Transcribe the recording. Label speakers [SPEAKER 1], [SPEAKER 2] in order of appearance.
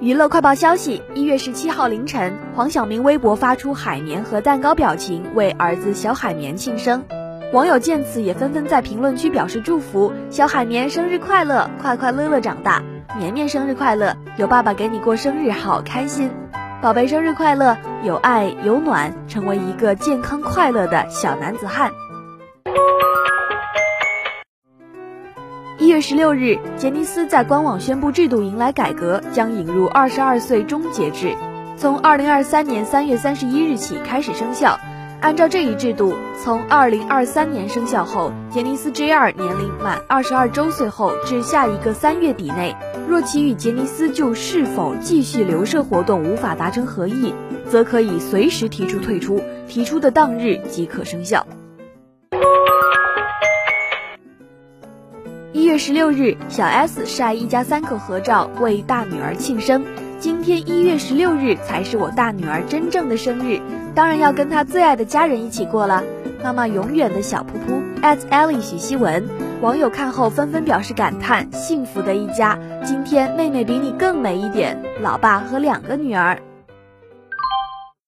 [SPEAKER 1] 娱乐快报消息：一月十七号凌晨，黄晓明微博发出海绵和蛋糕表情，为儿子小海绵庆生。网友见此也纷纷在评论区表示祝福：小海绵生日快乐，快快乐乐长大；绵绵生日快乐，有爸爸给你过生日，好开心。宝贝生日快乐，有爱有暖，成为一个健康快乐的小男子汉。一月十六日，杰尼斯在官网宣布制度迎来改革，将引入二十二岁终结制，从二零二三年三月三十一日起开始生效。按照这一制度，从二零二三年生效后，杰尼斯 J2 年龄满二十二周岁后至下一个三月底内，若其与杰尼斯就是否继续留社活动无法达成合议，则可以随时提出退出，提出的当日即可生效。月十六日，小 S 晒一家三口合照，为大女儿庆生。今天一月十六日才是我大女儿真正的生日，当然要跟她最爱的家人一起过了。妈妈永远的小噗噗。at Ellie 许希文，网友看后纷纷表示感叹：幸福的一家。今天妹妹比你更美一点，老爸和两个女儿。